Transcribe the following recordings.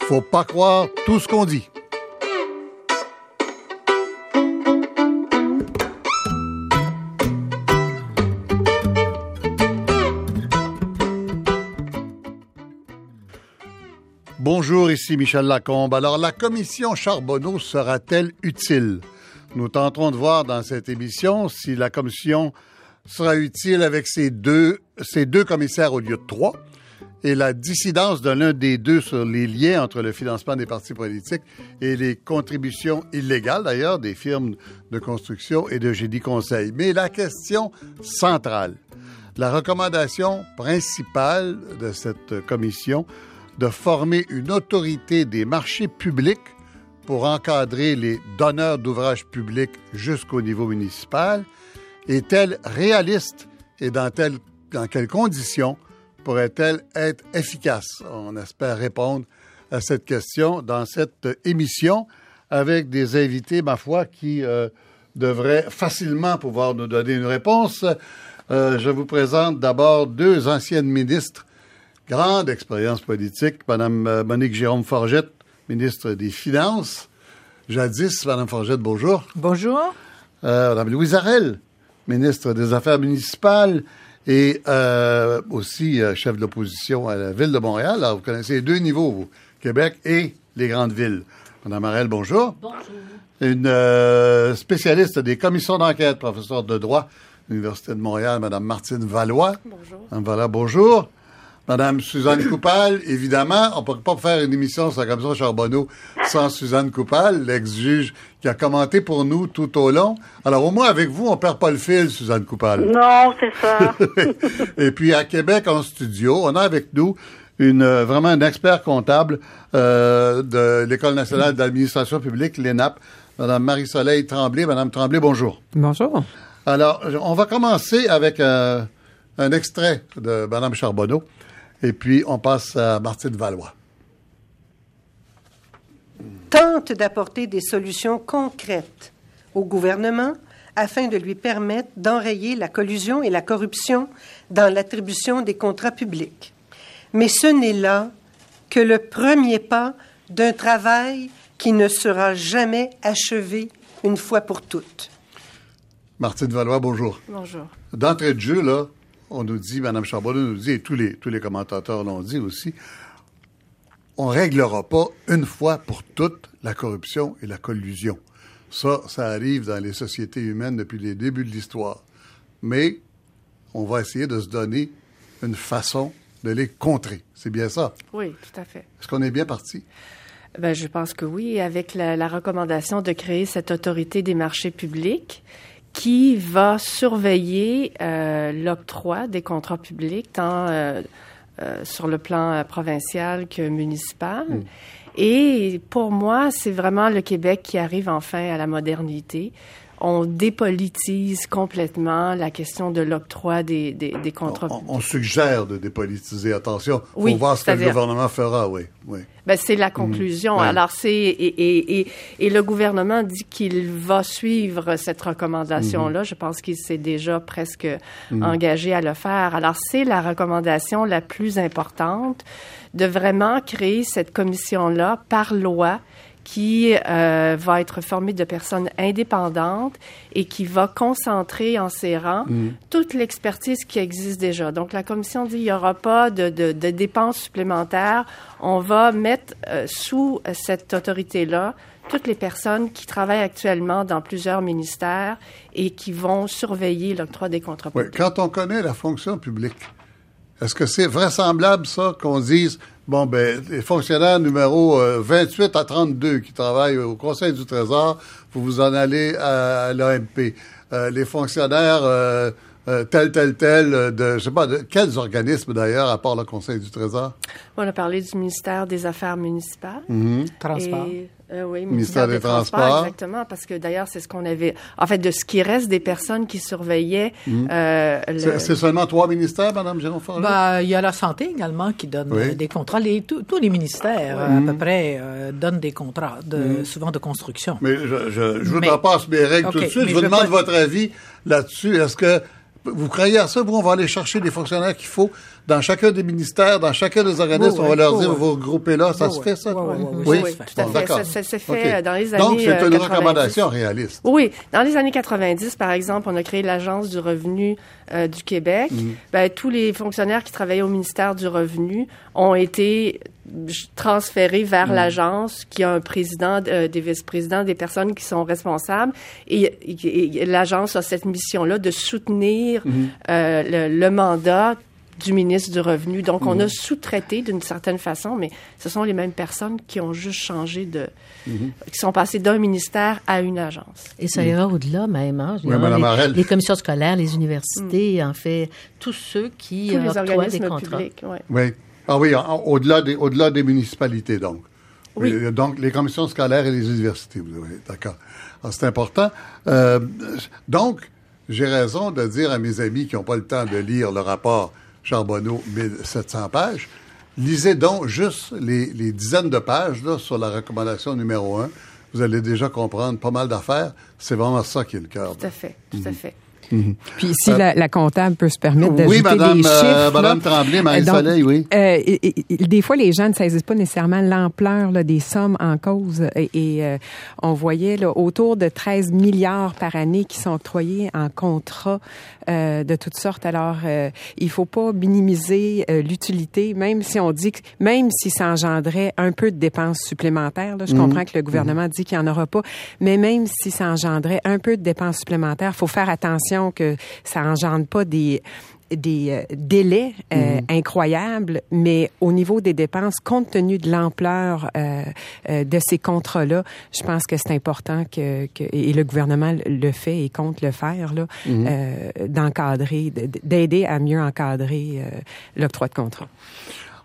Faut pas croire tout ce qu'on dit. Bonjour, ici Michel Lacombe. Alors, la commission Charbonneau sera-t-elle utile? Nous tenterons de voir dans cette émission si la commission sera utile avec ses deux commissaires au lieu de trois et la dissidence de l'un des deux sur les liens entre le financement des partis politiques et les contributions illégales, d'ailleurs, des firmes de construction et de génie conseil. Mais la question centrale, la recommandation principale de cette commission de former une autorité des marchés publics pour encadrer les donneurs d'ouvrages publics jusqu'au niveau municipal est-elle réaliste et dans, quelles conditions pourrait-elle être efficace? On espère répondre à cette question dans cette émission avec des invités, ma foi, qui euh, devraient facilement pouvoir nous donner une réponse. Euh, je vous présente d'abord deux anciennes ministres, grande expérience politique, Mme euh, Monique Jérôme Forgette, ministre des Finances. Jadis, Mme Forgette, bonjour. Bonjour. Mme Louise Arel, ministre des Affaires municipales et euh, aussi euh, chef de l'opposition à la ville de Montréal. Alors, vous connaissez les deux niveaux, vous, Québec et les grandes villes. Madame Arel, bonjour. Bonjour. Une euh, spécialiste des commissions d'enquête, professeure de droit à l'Université de Montréal, Madame Martine Valois. Bonjour. Madame Valois, bonjour. Madame Suzanne Coupal, évidemment, on ne peut pas faire une émission sur la commission Charbonneau sans Suzanne Coupal, l'ex-juge qui a commenté pour nous tout au long. Alors au moins avec vous, on perd pas le fil, Suzanne Coupal. Non, c'est ça. Et puis à Québec, en studio, on a avec nous une vraiment un expert comptable euh, de l'École nationale d'administration publique, l'ENAP, Madame Marie-Soleil Tremblay. Madame Tremblay, bonjour. Bonjour. Alors, on va commencer avec euh, un extrait de Madame Charbonneau. Et puis, on passe à Martine Valois. Tente d'apporter des solutions concrètes au gouvernement afin de lui permettre d'enrayer la collusion et la corruption dans l'attribution des contrats publics. Mais ce n'est là que le premier pas d'un travail qui ne sera jamais achevé une fois pour toutes. Martine Valois, bonjour. Bonjour. D'entrée de jeu, là, on nous dit, Mme Charbonneau nous dit, et tous les, tous les commentateurs l'ont dit aussi, on réglera pas une fois pour toutes la corruption et la collusion. Ça, ça arrive dans les sociétés humaines depuis les débuts de l'histoire. Mais on va essayer de se donner une façon de les contrer. C'est bien ça? Oui, tout à fait. Est-ce qu'on est bien parti? Ben, je pense que oui, avec la, la recommandation de créer cette autorité des marchés publics qui va surveiller euh, l'octroi des contrats publics, tant euh, euh, sur le plan provincial que municipal. Mm. Et pour moi, c'est vraiment le Québec qui arrive enfin à la modernité. On dépolitise complètement la question de l'octroi des, des, des contrats On, suggère de dépolitiser. Attention, faut Oui, voir ce que le gouvernement fera, oui. oui. Ben, c'est la conclusion. Ouais. Alors, c'est et, et, et, et le gouvernement dit qu'il va suivre cette recommandation-là. Je pense qu'il s'est déjà presque engagé à le faire. Alors, c'est la recommandation la plus importante de vraiment créer cette commission-là par loi qui euh, va être formée de personnes indépendantes et qui va concentrer en ses rangs toute l'expertise qui existe déjà. Donc, la commission dit il n'y aura pas de, de, de dépenses supplémentaires. On va mettre euh, sous cette autorité-là toutes les personnes qui travaillent actuellement dans plusieurs ministères et qui vont surveiller l'octroi des contrats Oui, quand on connaît la fonction publique, est-ce que c'est vraisemblable, ça, qu'on dise, bon, ben, les fonctionnaires numéro euh, 28 à 32 qui travaillent au Conseil du Trésor, vous vous en allez à, l'AMP. Euh, les fonctionnaires euh, tel, tel, tel, euh, de, je sais pas, de quels organismes d'ailleurs, à part le Conseil du Trésor? On a parlé du ministère des Affaires municipales. Mhm. Transport. Et, euh, oui, Ministère des Transports. Exactement, parce que d'ailleurs, c'est ce qu'on avait. En fait, de ce qui reste des personnes qui surveillaient. Mhm. euh, le- C'est c'est seulement trois ministères, Mme Jérôme? Ben, il y a la santé également qui donne Oui. euh, des contrats. Les- tous- tous les ministères, à peu près, euh, donnent des contrats, de, souvent de construction. Mais je, je, je vous Mais- passe mes règles tout de suite. Je vous demande pas- votre avis là-dessus. Est-ce que vous croyez à ça? Vous, on va aller chercher les fonctionnaires qu'il faut dans chacun des ministères, dans chacun des organismes. On va oui, leur dire, oui. vous regroupez là. Ça se fait, ça? Oui, oui, tout à Bon, fait. Ça, ça s'est fait euh, dans les années Donc, c'est une 90. recommandation réaliste. Oui, dans les années 90, par exemple, on a créé l'Agence du revenu euh, du Québec. Ben, tous les fonctionnaires qui travaillaient au ministère du Revenu ont été transférés vers l'agence qui a un président, euh, des vice-présidents, des personnes qui sont responsables. Et, et- et l'agence a cette mission-là de soutenir euh, le, le mandat du ministre du Revenu. Donc, on a sous-traité d'une certaine façon, mais ce sont les mêmes personnes qui ont juste changé de... qui sont passées d'un ministère à une agence. Et ça ira au-delà même. Hein? Oui, les, commissions scolaires, les universités, en fait, tous ceux qui Tous les octroient des organismes contrats. publics, ouais. Oui. Ah oui, au-delà des, municipalités, donc. Oui. Euh, Donc, les commissions scolaires et les universités, vous avez, d'accord. Alors, c'est important. Euh, donc, j'ai raison de dire à mes amis qui n'ont pas le temps de lire le rapport Charbonneau, 1700 pages, lisez donc juste les, les dizaines de pages là, sur la recommandation numéro un. Vous allez déjà comprendre pas mal d'affaires. C'est vraiment ça qui est le cœur. Tout à fait, tout à fait. Puis si la, la comptable peut se permettre Euh, Oui, d'ajouter Madame, des euh, chiffres. Madame là. Tremblay, Marie-Soleil, oui. euh, et- et- et des fois, les gens ne saisissent pas nécessairement l'ampleur là, des sommes en cause. Et, et, euh, on voyait là, autour de 13 milliards par année qui sont octroyés en contrats euh, de toutes sortes. Alors, euh, il faut pas minimiser euh, l'utilité, même si on dit que, même si ça engendrait un peu de dépenses supplémentaires. Là, je comprends que le gouvernement dit qu'il n'y en aura pas, mais même si ça engendrait un peu de dépenses supplémentaires, faut faire attention que ça engendre pas des des euh, délais euh, incroyables, mais au niveau des dépenses, compte tenu de l'ampleur euh, euh, de ces contrats-là, je pense que c'est important que, que et le gouvernement le fait et compte le faire là, euh, d'encadrer, d'aider à mieux encadrer l'octroi de contrat.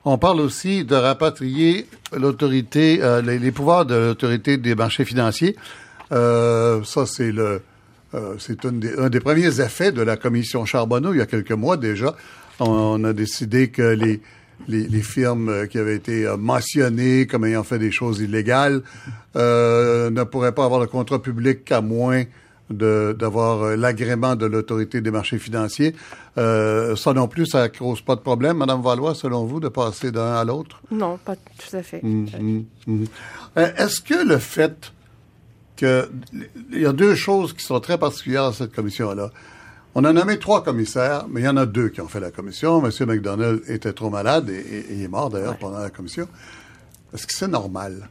On parle aussi de rapatrier l'autorité, les, les pouvoirs de l'autorité des marchés financiers. Ça, c'est le, euh, c'est un des premiers effets de la commission Charbonneau il y a quelques mois déjà. On, on a décidé que les, les, les firmes qui avaient été euh, mentionnées comme ayant fait des choses illégales euh, ne pourraient pas avoir le contrat public qu'à moins d'avoir l'agrément de l'autorité des marchés financiers. Euh, ça non plus, ça cause pas de problème, Madame Valois, selon vous, de passer d'un à l'autre? Non, pas tout à fait. Mhm, mhm. Euh, Est-ce que le fait que il y a deux choses qui sont très particulières à cette commission-là. On a nommé trois commissaires, mais il y en a deux qui ont fait la commission. M. McDonald était trop malade et, et- et il est mort d'ailleurs pendant la commission. Est-ce que c'est normal?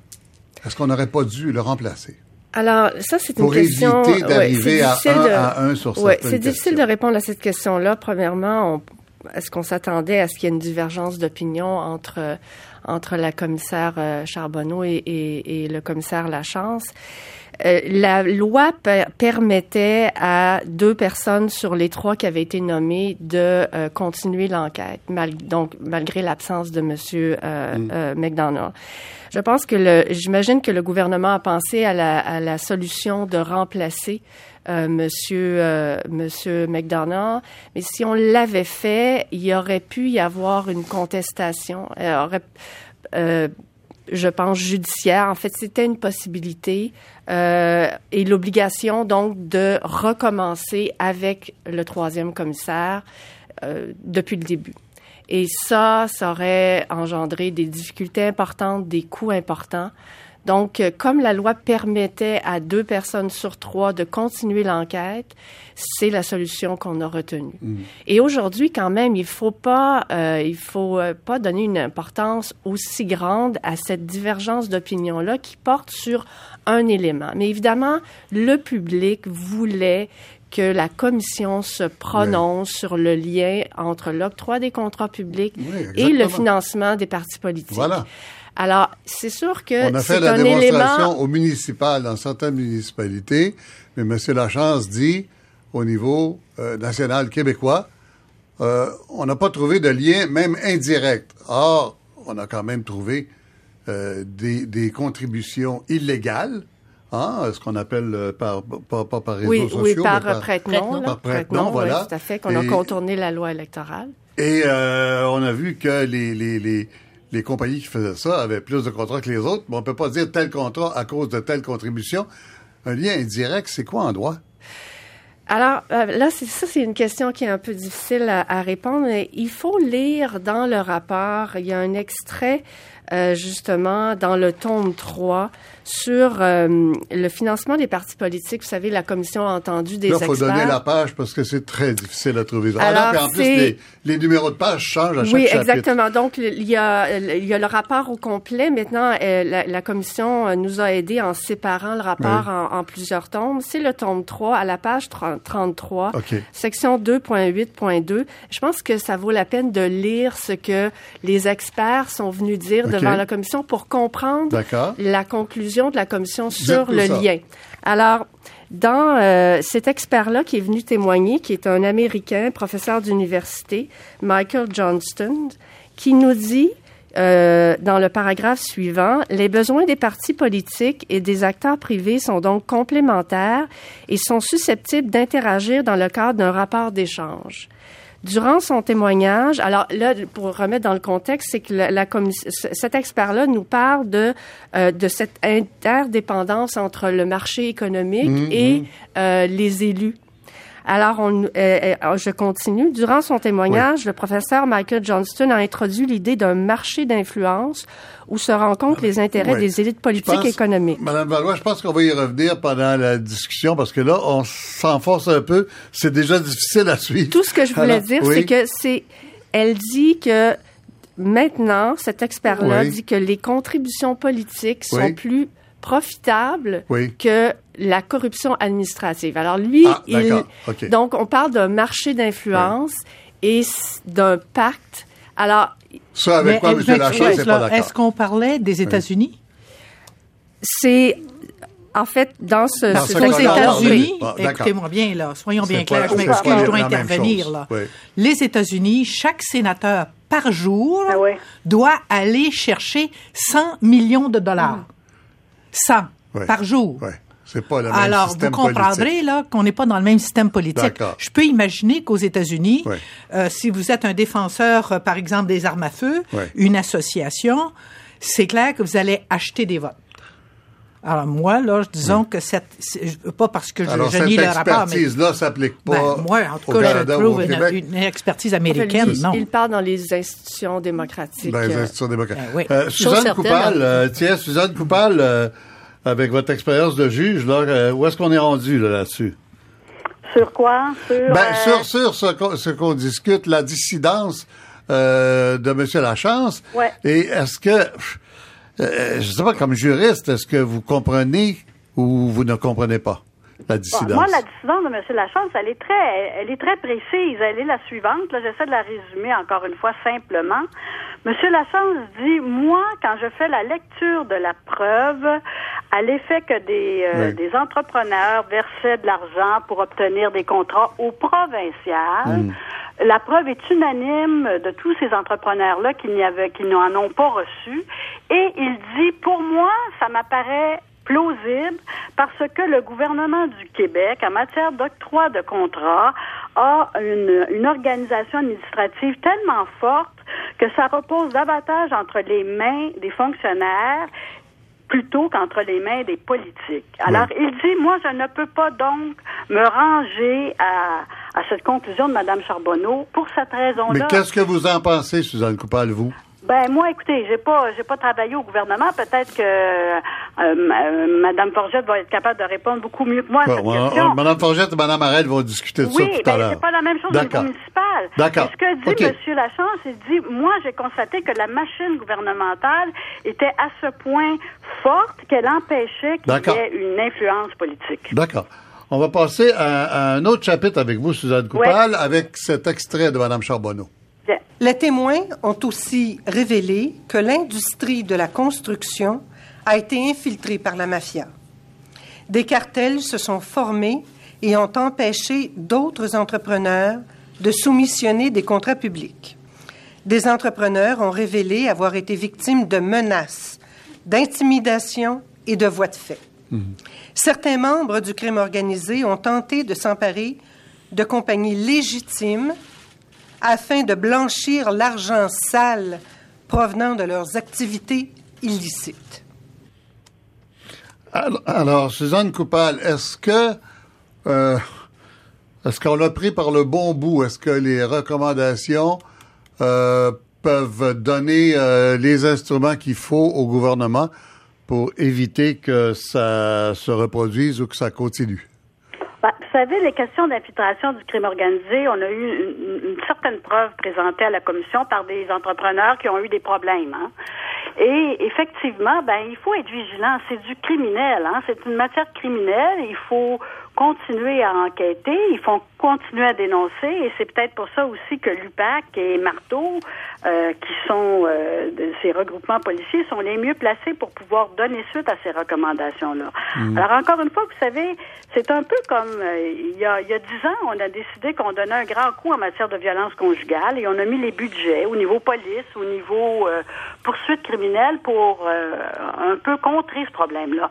Est-ce qu'on n'aurait pas dû le remplacer? Alors, ça, c'est une Pour question... éviter ouais, d'arriver à difficile un de- à un sur ouais, certaines c'est difficile de répondre à cette question-là. Premièrement, on- est-ce qu'on s'attendait à ce qu'il y ait une divergence d'opinion entre, entre la commissaire euh, Charbonneau et, et- et le commissaire Lachance? Euh, la loi per- permettait à deux personnes sur les trois qui avaient été nommées de euh, continuer l'enquête, mal- donc malgré l'absence de Monsieur euh, euh, McDonald. Je pense que j'imagine que le gouvernement a pensé à la, à la solution de remplacer Monsieur euh, Monsieur McDonald, mais si on l'avait fait, il aurait pu y avoir une contestation. Euh, je pense, judiciaire. En fait, c'était une possibilité euh, et l'obligation donc de recommencer avec le troisième commissaire euh, depuis le début. Et ça, ça aurait engendré des difficultés importantes, des coûts importants. Donc, euh, comme la loi permettait à deux personnes sur trois de continuer l'enquête, c'est la solution qu'on a retenue. Et aujourd'hui, quand même, il faut pas, euh, il faut euh, pas donner une importance aussi grande à cette divergence d'opinion-là qui porte sur un élément. Mais évidemment, le public voulait que la commission se prononce sur le lien entre l'octroi des contrats publics Oui, et le financement des partis politiques. Voilà. Alors, c'est sûr que On a fait la démonstration élément. au municipal dans certaines municipalités, mais M. Lachance dit au niveau euh, national québécois, euh, on n'a pas trouvé de lien, même indirect. Or, on a quand même trouvé euh, des, des contributions illégales, hein, ce qu'on appelle par, pas, pas par réseaux Oui, sociaux, oui, mais par, prête-nom. Par prête-nom, voilà. Oui, tout à fait, qu'on a Et- contourné la loi électorale. Et euh, on a vu que les, les, les, les compagnies qui faisaient ça avaient plus de contrats que les autres, mais on peut pas dire tel contrat à cause de telle contribution. Un lien indirect, c'est quoi en droit? Alors euh, là, c'est ça, c'est une question qui est un peu difficile à, à répondre. Il faut lire dans le rapport. Il y a un extrait euh, justement dans le tome 3 sur euh, le financement des partis politiques. Vous savez, la commission a entendu des Là, il faut experts. donner la page parce que c'est très difficile à trouver. Ah, Alors, là, puis en plus, les, les numéros de page changent à chaque Oui, chapitre. exactement. Donc, il y, a, il y a le rapport au complet. Maintenant, euh, la, la commission euh, nous a aidés en séparant le rapport Oui. en, en plusieurs tomes. C'est le tome 3 à la page 30 33, OK. section 2.8.2. Je pense que ça vaut la peine de lire ce que les experts sont venus dire devant la commission pour comprendre la conclusion de la commission sur le ça. lien. Alors, dans euh, cet expert-là qui est venu témoigner, qui est un Américain, professeur d'université, Michael Johnston, qui nous dit euh, dans le paragraphe suivant, les besoins des partis politiques et des acteurs privés sont donc complémentaires et sont susceptibles d'interagir dans le cadre d'un rapport d'échange. Durant son témoignage, alors là, pour remettre dans le contexte, c'est que la, la cet expert-là nous parle de euh, de cette interdépendance entre le marché économique et euh, les élus. Alors, on, euh, euh, je continue. Durant son témoignage, le professeur Michael Johnston a introduit l'idée d'un marché d'influence où se rencontrent les intérêts Oui. des élites politiques pense- et économiques. Madame Valois, je pense qu'on va y revenir pendant la discussion parce que là, on s'enfonce un peu. C'est déjà difficile à suivre. Tout ce que je voulais Alors, dire, oui. c'est que c'est, elle dit que maintenant, cet expert-là Oui. dit que les contributions politiques sont plus profitables que la corruption administrative. Alors lui, Ah, il, donc on parle d'un marché d'influence et d'un pacte. Alors Ça, avec Mais, quoi, M. mais, Lachance, là, c'est pas Est-ce qu'on parlait des États-Unis? c'est en fait dans ce, Dans ce- ce Aux cas-là, États-Unis, oui. Écoutez-moi bien, là, soyons bien clairs, je m'excuse, je dois intervenir. Là. Oui. Les États-Unis, chaque sénateur par jour Ah doit aller chercher 100 millions de dollars. 100 Ouais. par jour. C'est pas le même Alors, vous comprendrez politique. là qu'on n'est pas dans le même système politique. D'accord. Je peux imaginer qu'aux États-Unis, euh, si vous êtes un défenseur, euh, par exemple, des armes à feu, une association, c'est clair que vous allez acheter des votes. Alors moi, là, disons que cette, pas parce que je, Alors, je cette nie le rapport, mais expertise-là s'applique pas ben, moi, en tout cas, Canada je trouve une, expertise en fait, américaine, il, non. il parle dans les institutions démocratiques. dans les euh, institutions démocratiques. Ben oui. Euh, Chose Suzanne certaine, Coupal, hein. euh, tiens, Suzanne Coupal, euh, avec votre expérience de juge, là, euh, où est-ce qu'on est rendu là, là-dessus? Sur quoi? Sur, Ben, euh, sur, sur ce qu'on, ce qu'on discute, la dissidence euh, de M. Lachance. Ouais. Et est-ce que, euh, je sais pas, comme juriste, est-ce que vous comprenez ou vous ne comprenez pas? La Bon, dissidence? moi, la décision de M. Lachance, elle est très, elle est très précise. Elle est la suivante. Là, j'essaie de la résumer encore une fois simplement. M. Lachance dit, moi, quand je fais la lecture de la preuve, à l'effet que des, euh, Oui. des entrepreneurs versaient de l'argent pour obtenir des contrats au provincial, la preuve est unanime de tous ces entrepreneurs-là qui n'y avaient, qui n'en ont pas reçu. Et il dit, pour moi, ça m'apparaît plausible parce que le gouvernement du Québec, en matière d'octroi de contrats, a une, une organisation administrative tellement forte que ça repose davantage entre les mains des fonctionnaires plutôt qu'entre les mains des politiques. Alors, il dit, moi, je ne peux pas donc me ranger à, à cette conclusion de Mme Charbonneau pour cette Mais raison-là. qu'est-ce que vous en pensez, Suzanne Coupal, vous? Ben moi, écoutez, j'ai pas, j'ai pas travaillé au gouvernement. Peut-être que euh, euh, Madame Forgette va être capable de répondre beaucoup mieux que moi à cette Bon, on- question. on- Madame Forgette et Madame Arel vont discuter de oui, ça tout à ben l'heure. c'est pas la même chose au niveau municipal. D'accord. Ce que dit OK. M. Lachance, il dit, moi, j'ai constaté que la machine gouvernementale était à ce point forte qu'elle empêchait qu'il y ait une influence politique. D'accord. On va passer à, à un autre chapitre avec vous, Suzanne Coupal, avec cet extrait de Madame Charbonneau. Les témoins ont aussi révélé que l'industrie de la construction a été infiltrée par la mafia. Des cartels se sont formés et ont empêché d'autres entrepreneurs de soumissionner des contrats publics. Des entrepreneurs ont révélé avoir été victimes de menaces, d'intimidation et de voies de fait. Certains membres du crime organisé ont tenté de s'emparer de compagnies légitimes afin de blanchir l'argent sale provenant de leurs activités illicites. Alors, Suzanne Coupal, est-ce que euh, est-ce qu'on l'a pris par le bon bout? Est-ce que les recommandations euh, peuvent donner euh, les instruments qu'il faut au gouvernement pour éviter que ça se reproduise ou que ça continue? Ben, vous savez, les questions d'infiltration du crime organisé, on a eu une, une, certaine preuve présentée à la commission par des entrepreneurs qui ont eu des problèmes. Hein? Et effectivement, ben il faut être vigilant. C'est du criminel, hein? C'est une matière criminelle. Il faut continuer à enquêter, ils font continuer à dénoncer, et c'est peut-être pour ça aussi que l'UPAC et Marteau, euh, qui sont euh, de ces regroupements policiers, sont les mieux placés pour pouvoir donner suite à ces recommandations-là. Mm. Alors encore une fois, vous savez, c'est un peu comme euh, il y a il y a dix ans, on a décidé qu'on donnait un grand coup en matière de violence conjugale et on a mis les budgets au niveau police, au niveau poursuite criminelle pour un peu contrer ce problème-là.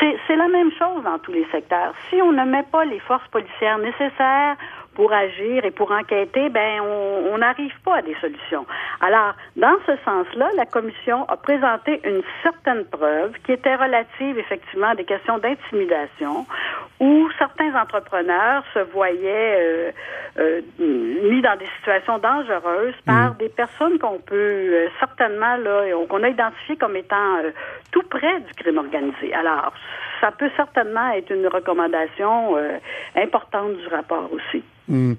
C'est la même chose dans tous les secteurs. Si on ne met pas les forces policières nécessaires pour agir et pour enquêter, ben on n'arrive pas à des solutions. Alors, dans ce sens-là, la commission a présenté une certaine preuve qui était relative effectivement à des questions d'intimidation, où certains entrepreneurs se voyaient euh, euh, mis dans des situations dangereuses par mm. des personnes qu'on peut euh, certainement là, qu'on a identifiées comme étant tout près du crime organisé. Alors, ça peut certainement être une recommandation importante du rapport aussi. Hmm.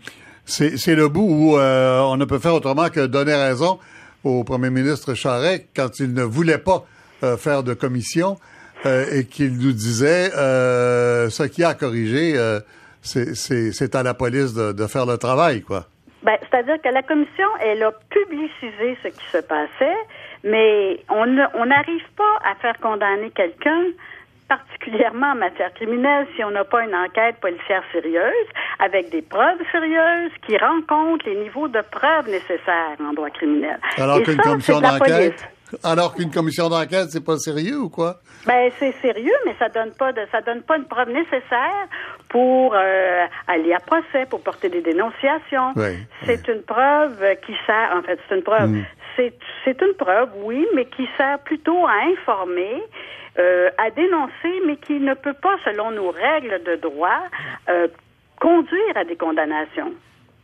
C'est le bout où euh, on ne peut faire autrement que donner raison au premier ministre Charest quand il ne voulait pas euh, faire de commission euh, et qu'il nous disait ce qui a corrigé, c'est à la police de, faire le travail, quoi. Ben, C'est-à-dire que la commission, elle a publicisé ce qui se passait, mais on n'arrive pas à faire condamner quelqu'un particulièrement en matière criminelle, si on n'a pas une enquête policière sérieuse, avec des preuves sérieuses qui rencontrent les niveaux de preuves nécessaires en droit criminel. Alors qu'une commission d'enquête, alors qu'une commission d'enquête, c'est pas sérieux ou quoi? Ben c'est sérieux, mais ça donne pas de, ça donne pas une preuve nécessaire pour euh, aller à procès, pour porter des dénonciations. c'est une preuve qui sert, en fait, c'est une preuve. Hmm. C'est une preuve, oui, mais qui sert plutôt à informer euh, à dénoncer, mais qui ne peut pas, selon nos règles de droit, euh, conduire à des condamnations.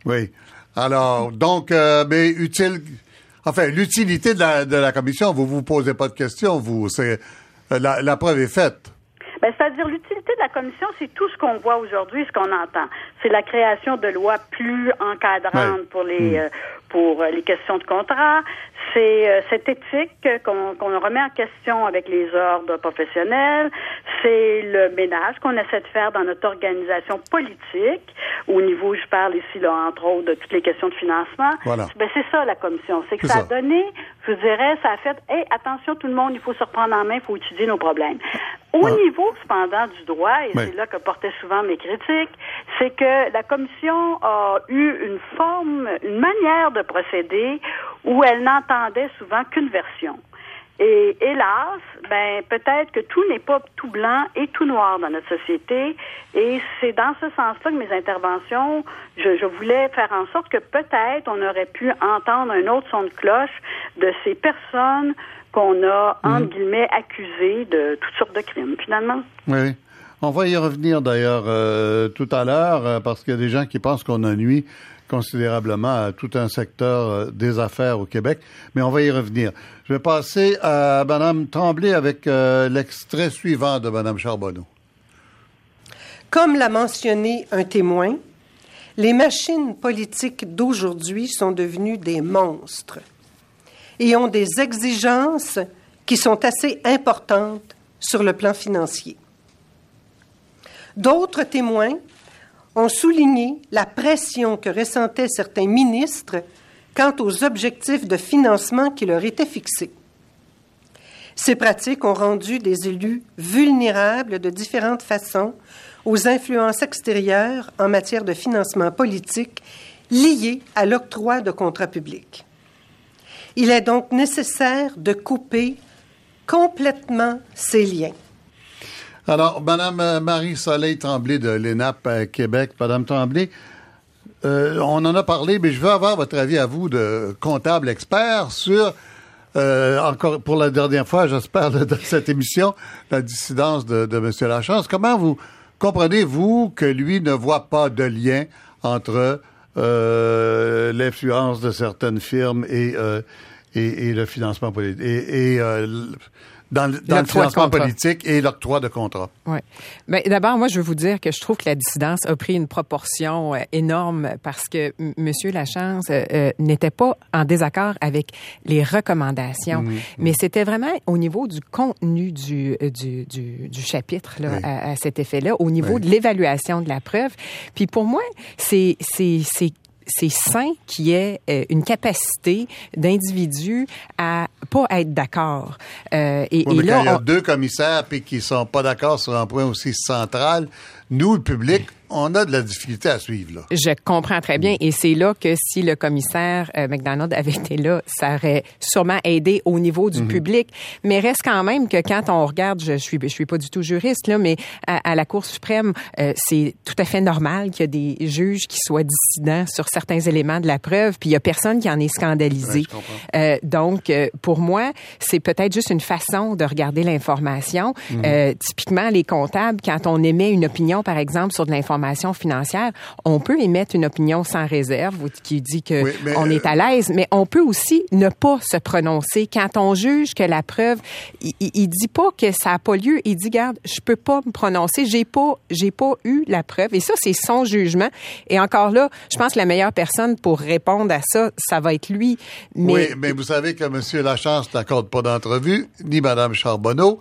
Oui. Alors, donc, euh, mais utile. Enfin, l'utilité de la, de la commission, vous vous posez pas de questions, vous. C'est la, la preuve est faite. Ben, c'est-à-dire l'utilité de la commission, c'est tout ce qu'on voit aujourd'hui, ce qu'on entend. C'est la création de lois plus encadrantes pour les hmm. pour les questions de contrat c'est euh, cette éthique qu'on remet en question avec les ordres professionnels, c'est le ménage qu'on essaie de faire dans notre organisation politique, au niveau, je parle ici, là, entre autres, de toutes les questions de financement. Voilà. Ben, c'est ça, la commission. C'est que ça, a donné, je dirais, ça a fait, hey, attention tout le monde, il faut se reprendre en main, il faut étudier nos problèmes. Au niveau, cependant, du droit, et c'est là que portaient souvent mes critiques, c'est que la commission a eu une forme, une manière de procéder où elle n'entendait souvent qu'une version. Et hélas, ben peut-être que tout n'est pas tout blanc et tout noir dans notre société. Et c'est dans ce sens-là que mes interventions, je, je, voulais faire en sorte que peut-être on aurait pu entendre un autre son de cloche de ces personnes qu'on a, entre mhm. guillemets, accusées de toutes sortes de crimes, finalement. Oui. On va y revenir d'ailleurs euh, tout à l'heure, euh, parce qu'il y a des gens qui pensent qu'on a nuit considérablement à tout un secteur euh, des affaires au Québec, mais on va y revenir. Je vais passer à Mme Tremblay avec euh, l'extrait suivant de Mme Charbonneau. Comme l'a mentionné un témoin, les machines politiques d'aujourd'hui sont devenues des monstres et ont des exigences qui sont assez importantes sur le plan financier. D'autres témoins ont souligné la pression que ressentaient certains ministres quant aux objectifs de financement qui leur étaient fixés. Ces pratiques ont rendu des élus vulnérables de différentes façons aux influences extérieures en matière de financement politique liées à l'octroi de contrats publics. Il est donc nécessaire de couper complètement ces liens. Alors, Madame Marie-Soleil Tremblay de l'ENAP à Québec, Madame Tremblay, euh, on en a parlé, mais je veux avoir votre avis à vous de comptable expert sur, euh, encore pour la dernière fois, j'espère, de, cette émission, la dissidence de, de M. Lachance. Comment vous comprenez-vous que lui ne voit pas de lien entre euh, l'influence de certaines firmes et, euh, et, le financement politique euh, dans, dans le financement politique et l'octroi de contrats. Oui. Mais d'abord, moi, je veux vous dire que je trouve que la dissidence a pris une proportion euh, énorme parce que M. Lachance euh, euh, n'était pas en désaccord avec les recommandations, mmh, mmh. mais c'était vraiment au niveau du contenu du, du, du, du chapitre là, oui. à, à, cet effet-là, au niveau oui. de l'évaluation de la preuve. Puis pour moi, c'est c'est sain qu'il y ait euh, une capacité d'individus à pas être d'accord. Euh, et, oui, et là, il y a on... deux commissaires puis qui sont pas d'accord sur un point aussi central, nous, le public, on a de la difficulté à suivre. Là. Je comprends très bien. Et c'est là que si le commissaire euh, McDonald avait été là, ça aurait sûrement aidé au niveau du mm -hmm. public. Mais reste quand même que quand on regarde, je, suis je suis pas du tout juriste, là, mais à, à la Cour suprême, euh, c'est tout à fait normal qu'il y ait des juges qui soient dissidents sur certains éléments de la preuve, puis il y a personne qui en est scandalisé. Ouais, euh, donc, euh, pour moi, c'est peut-être juste une façon de regarder l'information. Mm -hmm. typiquement, les comptables, quand on émet une opinion, par exemple, sur de l'information financière, on peut émettre une opinion sans réserve qui dit que oui, mais, on est à l'aise, mais on peut aussi ne pas se prononcer. Quand on juge que la preuve, il, il dit pas que ça a pas lieu, il dit garde, je peux pas me prononcer, j'ai pas j'ai pas eu la preuve. Et ça c'est son jugement. Et encore là, je pense que la meilleure personne pour répondre à ça, ça va être lui. Mais Oui, mais vous savez que monsieur Lachance n'accorde pas d'entrevue ni madame Charbonneau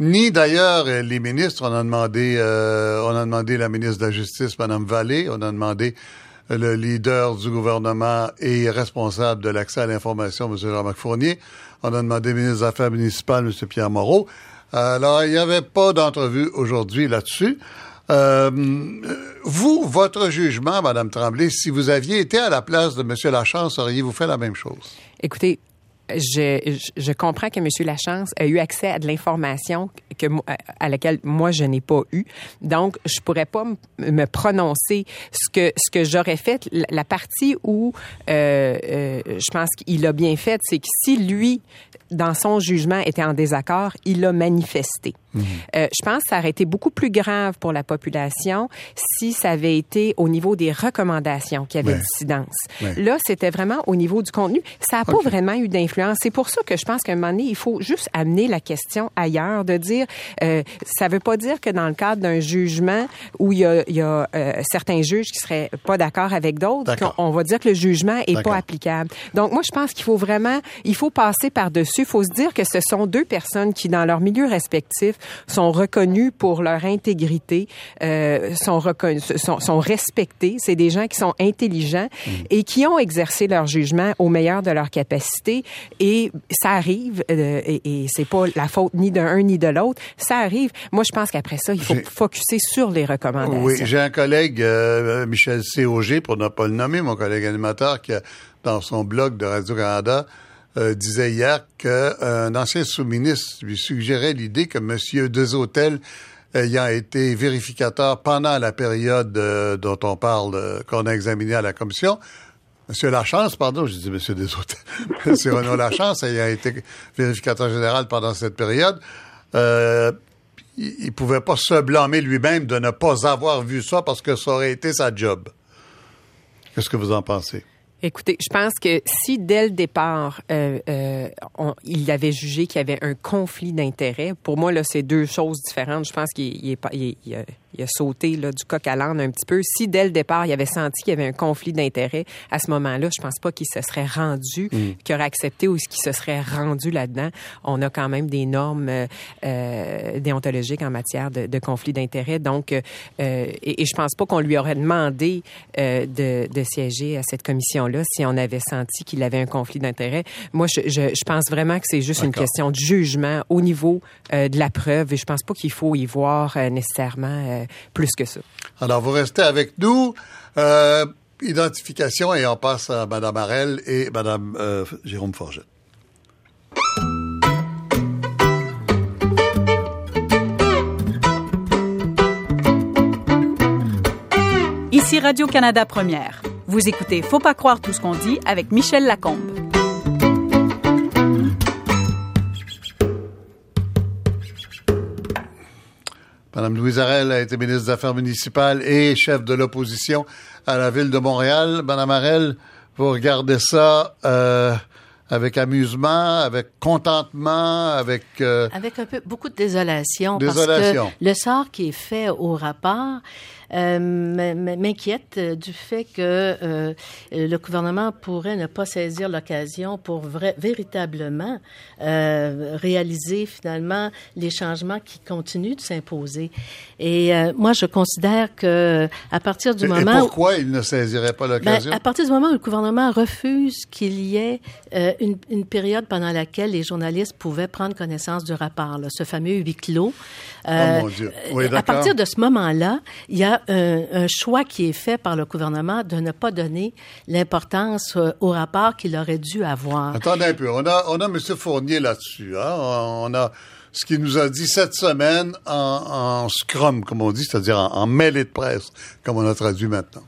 ni d'ailleurs les ministres. On a demandé, euh, on a demandé la ministre de la Justice, Mme Vallée, on a demandé le leader du gouvernement et responsable de l'accès à l'information, M. Jean-Marc Fournier. On a demandé le ministre des Affaires municipales, M. Pierre Moreau. Alors, il n'y avait pas d'entrevue aujourd'hui là-dessus. Euh, vous, votre jugement, Mme Tremblay, si vous aviez été à la place de M. Lachance, auriez-vous fait la même chose? Écoutez, je, comprends que M. Lachance a eu accès à de l'information que à laquelle moi je n'ai pas eu. Donc je pourrais pas me prononcer ce que ce que j'aurais fait la partie où euh, euh, je pense qu'il a bien fait c'est que si lui dans son jugement était en désaccord, il l'a manifesté. Mmh. Euh, je pense que ça aurait été beaucoup plus grave pour la population si ça avait été au niveau des recommandations qui avaient ouais. dissidence. Ouais. Là, c'était vraiment au niveau du contenu. Ça n'a pas vraiment eu d'influence. C'est pour ça que je pense qu'à un moment donné, il faut juste amener la question ailleurs, de dire, euh, ça veut pas dire que dans le cadre d'un jugement où il y a, il y a euh, certains juges qui seraient pas d'accord avec d'autres, on, on, va dire que le jugement est pas applicable. Donc moi, je pense qu'il faut vraiment, il faut passer par-dessus. Il faut se dire que ce sont deux personnes qui, dans leur milieu respectif, sont reconnus pour leur intégrité, euh, sont, reconnus, sont, sont respectés. C'est des gens qui sont intelligents mmh. et qui ont exercé leur jugement au meilleur de leur capacité. Et ça arrive, euh, et, et c'est pas la faute ni d'un ni de l'autre. Ça arrive. Moi, je pense qu'après ça, il faut focuser sur les recommandations. Oui, j'ai un collègue, euh, Michel C. pour ne pas le nommer, mon collègue animateur, qui a, dans son blog de Radio-Canada, euh, disait hier qu'un ancien sous-ministre lui suggérait l'idée que M. Deshôtels ayant été vérificateur pendant la période euh, dont on parle, euh, qu'on a examiné à la commission, Monsieur Lachance, pardon, je dis Monsieur Deshôtels, Monsieur Renaud Lachance ayant été vérificateur général pendant cette période, euh, il ne pouvait pas se blâmer lui-même de ne pas avoir vu ça parce que ça aurait été sa job. Qu'est-ce que vous en pensez? Écoutez, je pense que si dès le départ, euh, euh, il avait jugé qu'il y avait un conflit d'intérêts, pour moi, là, c'est deux choses différentes. Je pense qu'il est pas, il a sauté là, du coq à l'âne un petit peu. Si dès le départ, il avait senti qu'il y avait un conflit d'intérêts, à ce moment-là, je pense pas qu'il se serait rendu, mm. qu'il aurait accepté ou qu'il se serait rendu là-dedans. On a quand même des normes euh, déontologiques en matière de, de conflit d'intérêts. Donc, euh, et, et, je pense pas qu'on lui aurait demandé euh, de, de, siéger à cette commission-là si on avait senti qu'il avait un conflit d'intérêts. Moi, je, je, je, pense vraiment que c'est juste une question de jugement au niveau euh, de la preuve et je pense pas qu'il faut y voir euh, nécessairement plus que ça. Alors, vous restez avec nous. Euh, identification et on passe à Mme Arel et Mme euh, Jérôme Forget. Ici Radio-Canada Première. Vous écoutez Faut pas croire tout ce qu'on dit avec Michel Lacombe. Madame Louise Arel a été ministre des Affaires municipales et chef de l'opposition à la ville de Montréal. Madame Arel, vous regardez ça euh, avec amusement, avec contentement, avec... Euh, avec un peu beaucoup de désolation, désolation. parce que le sort qui est fait au rapport m'inquiète du fait que euh, le gouvernement pourrait ne pas saisir l'occasion pour vrai, véritablement euh, réaliser finalement les changements qui continuent de s'imposer. Et euh, moi, je considère que à partir du et, moment et pourquoi il ne saisirait pas l'occasion? ben, À partir du moment où le gouvernement refuse qu'il y ait euh, une, une, période pendant laquelle les journalistes pouvaient prendre connaissance du rapport, là, ce fameux huis clos. Euh, oh mon Dieu. Oui, à partir de ce moment-là, il y a un, choix qui est fait par le gouvernement de ne pas donner l'importance euh, au rapport qu'il aurait dû avoir. Attendez un peu. On a, on a M. Fournier là-dessus. Hein? On a ce qu'il nous a dit cette semaine en, scrum, comme on dit, c'est-à-dire en mêlée de presse, comme on a traduit maintenant.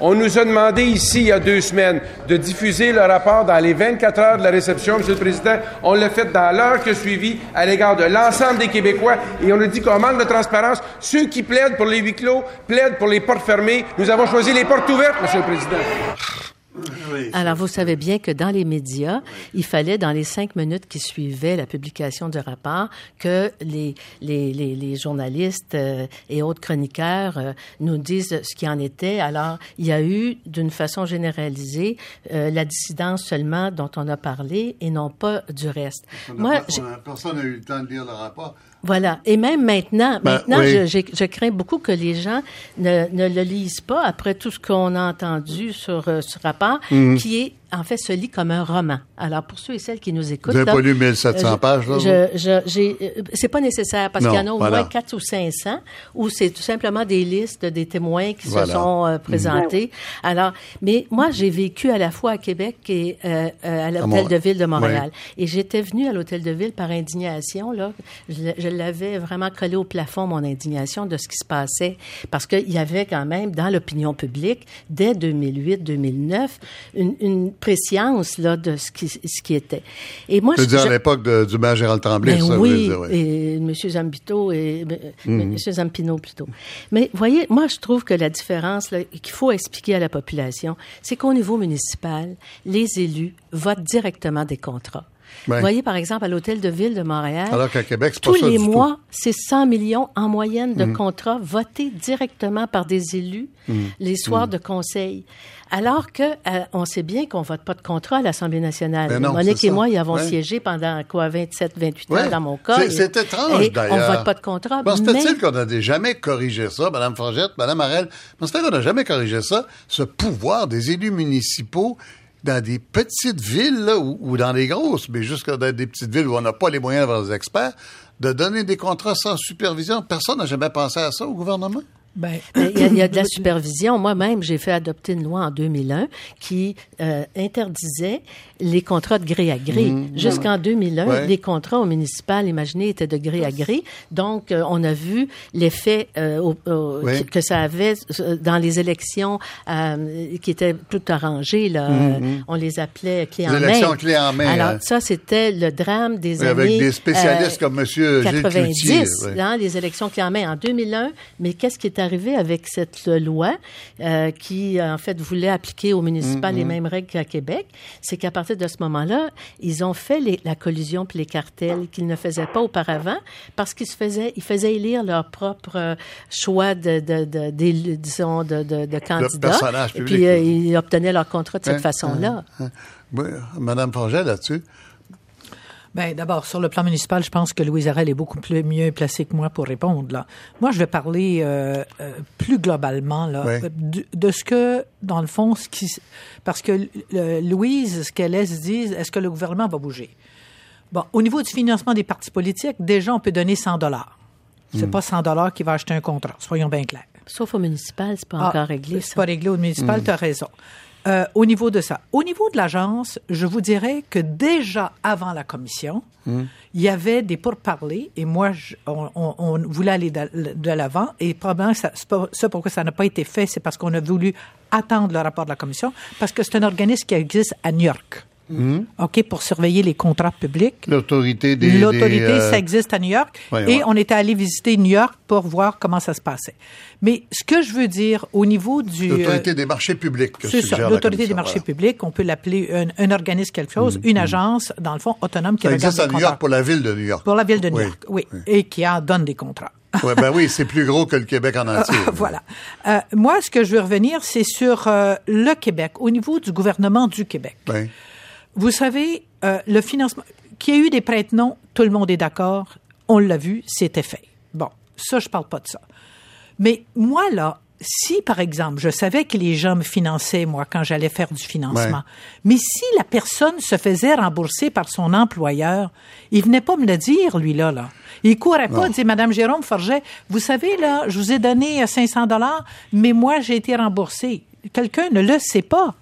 On nous a demandé ici, il y a deux semaines, de diffuser le rapport dans les 24 heures de la réception, Monsieur le Président. On l'a fait dans l'heure qui a à l'égard de l'ensemble des Québécois et on a dit qu'en manque de transparence, ceux qui plaident pour les huis clos plaident pour les portes fermées. Nous avons choisi les portes ouvertes, Monsieur le Président. Oui. Alors, vous savez bien que dans les médias, il fallait, dans les cinq minutes qui suivaient la publication du rapport, que les, les, les, les journalistes euh, et autres chroniqueurs euh, nous disent ce qui en était. Alors, il y a eu, d'une façon généralisée, euh, la dissidence seulement dont on a parlé et non pas du reste. Moi, personne n'a eu le temps de lire le rapport. Voilà. Et même maintenant, ben, maintenant, oui. je, je, crains beaucoup que les gens ne, ne, le lisent pas après tout ce qu'on a entendu sur euh, ce rapport, mmh. qui est en fait, se lit comme un roman. Alors, pour ceux et celles qui nous écoutent... Vous n'avez pas lu 1700 je, pages, là? Je, je, j'ai, euh, c'est pas nécessaire, parce qu'il y en a au voilà. moins 4 ou 500, où c'est tout simplement des listes des témoins qui voilà. se sont euh, présentés. Mmh. Alors, mais moi, j'ai vécu à la fois à Québec et euh, à l'Hôtel de Ville de Montréal. Oui. Et j'étais venue à l'Hôtel de Ville par indignation, là. Je, je, l'avais vraiment collé au plafond, mon indignation, de ce qui se passait, parce qu'il y avait quand même, dans l'opinion publique, dès 2008-2009, une, une préscience là de ce qui, ce qui était. Et moi, je veux dire à l'époque du maire Gérald Tremblay, ben ça, oui, dire, oui. et M. Zambito et mm -hmm. M. Zampino plutôt. Mais voyez, moi je trouve que la différence qu'il faut expliquer à la population, c'est qu'au niveau municipal, les élus votent directement des contrats. Vous voyez, par exemple, à l'Hôtel de Ville de Montréal, Alors qu'à Québec, c'est pas tous ça les du mois, c'est 100 millions en moyenne de Mm. contrats votés directement par des élus les soirs de conseil. Alors que euh, on sait bien qu'on vote pas de contrat à l'Assemblée nationale. Ben non, Monique et ça. moi y avons Ouais. siégé pendant quoi 27 28 Ouais. ans dans mon cas. C'est- C'est étrange, Et d'ailleurs. On vote pas de contrat. Mais fait-il qu'on n'a jamais corrigé ça, Mme Forgette, Mme Arel? Fait qu'on n'a jamais corrigé ça, ce pouvoir des élus municipaux dans des petites villes ou, dans des grosses, mais jusqu'à dans des petites villes où on n'a pas les moyens d'avoir des experts, de donner des contrats sans supervision. Personne n'a jamais pensé à ça au gouvernement? Ben, Il y, a, il y a de la supervision. Moi-même, j'ai fait adopter une loi en 2001 qui euh, interdisait les contrats de gré à gré. Jusqu'en 2001, Mmh. Ouais. les contrats au municipal, imaginez, étaient de gré à gré. Donc, euh, on a vu l'effet euh, au- au- Ouais. que, que ça avait dans les élections euh, qui étaient tout arrangées. Là. Euh, On les appelait clés en Les main. Mmh. élections clés en main, Alors, hein. ça, c'était le drame des Oui, années... avec des spécialistes euh, comme M. Gilles 90, Cloutier. oui. hein, les élections clés en main en 2001. Mais qu'est-ce qui est arrivé avec cette loi euh, qui, en fait, voulait appliquer au municipal Mm-hmm. les mêmes règles qu'à Québec? C'est qu'à partir de ce moment-là, ils ont fait les- la collusion puis les cartels qu'ils ne faisaient pas auparavant parce qu'ils se faisaient, ils faisaient élire leur propre euh, choix de, de, de, d'élu- disons, de, candidats. public, puis, euh, ils obtenaient leur contrat de cette Hein, façon-là. hein, hein. Oui, Mme Forget, là-dessus. Ben, d'abord, sur le plan municipal, je pense que Louise Arel est beaucoup plus mieux placée que moi pour répondre. Là. Moi, je vais parler euh, euh, plus globalement là, Ouais. de, de ce que, dans le fond, ce qui, parce que euh, Louise, ce qu'elle laisse dire, est-ce que le gouvernement va bouger? Bon, au niveau du financement des partis politiques, déjà, on peut donner 100 dollars. C'est pas 100 dollars qui va acheter un contrat. Soyons bien clairs. Sauf au municipal, c'est pas ah, encore réglé. C'est pas réglé au municipal, tu as raison. Euh, au niveau de ça. Au niveau de l'agence, je vous dirais que déjà avant la commission, il y avait des pourparlers et moi, on, voulait aller de, l'avant et probablement, ça, ça pourquoi ça n'a pas été fait, c'est parce qu'on a voulu attendre le rapport de la commission parce que c'est un organisme qui existe à New York. Hmm? OK, pour surveiller les contrats publics. L'autorité des... L'autorité, euh, ça existe à New York. et on était allé visiter New York pour voir comment ça se passait. Mais ce que je veux dire au niveau du... L'autorité des marchés publics. C'est ça, l'autorité des marchés publics. On peut l'appeler un, organisme quelque chose, hmm. une hmm. agence, dans le fond, autonome qui ça existe à New York pour la ville de New York. Pour la ville de New York, oui. Et qui en donne des contrats. ouais, ben oui, c'est plus gros que le Québec en entier. voilà. Euh, moi, ce que je veux revenir, c'est sur euh, le Québec, au niveau du gouvernement du Québec. Oui. Vous savez, euh, le financement, qu'il y a eu des prête-noms, tout le monde est d'accord, on l'a vu, c'était fait. Bon, ça, je parle pas de ça. Mais moi, là, si, par exemple, je savais que les gens me finançaient, moi, quand j'allais faire du financement, mais si la personne se faisait rembourser par son employeur, il venait pas me le dire, lui, là, là. Il courait pas, disait Madame Jérôme Forget, vous savez, là, je vous ai donné 500 dollars, mais moi, j'ai été remboursé. Quelqu'un ne le sait pas.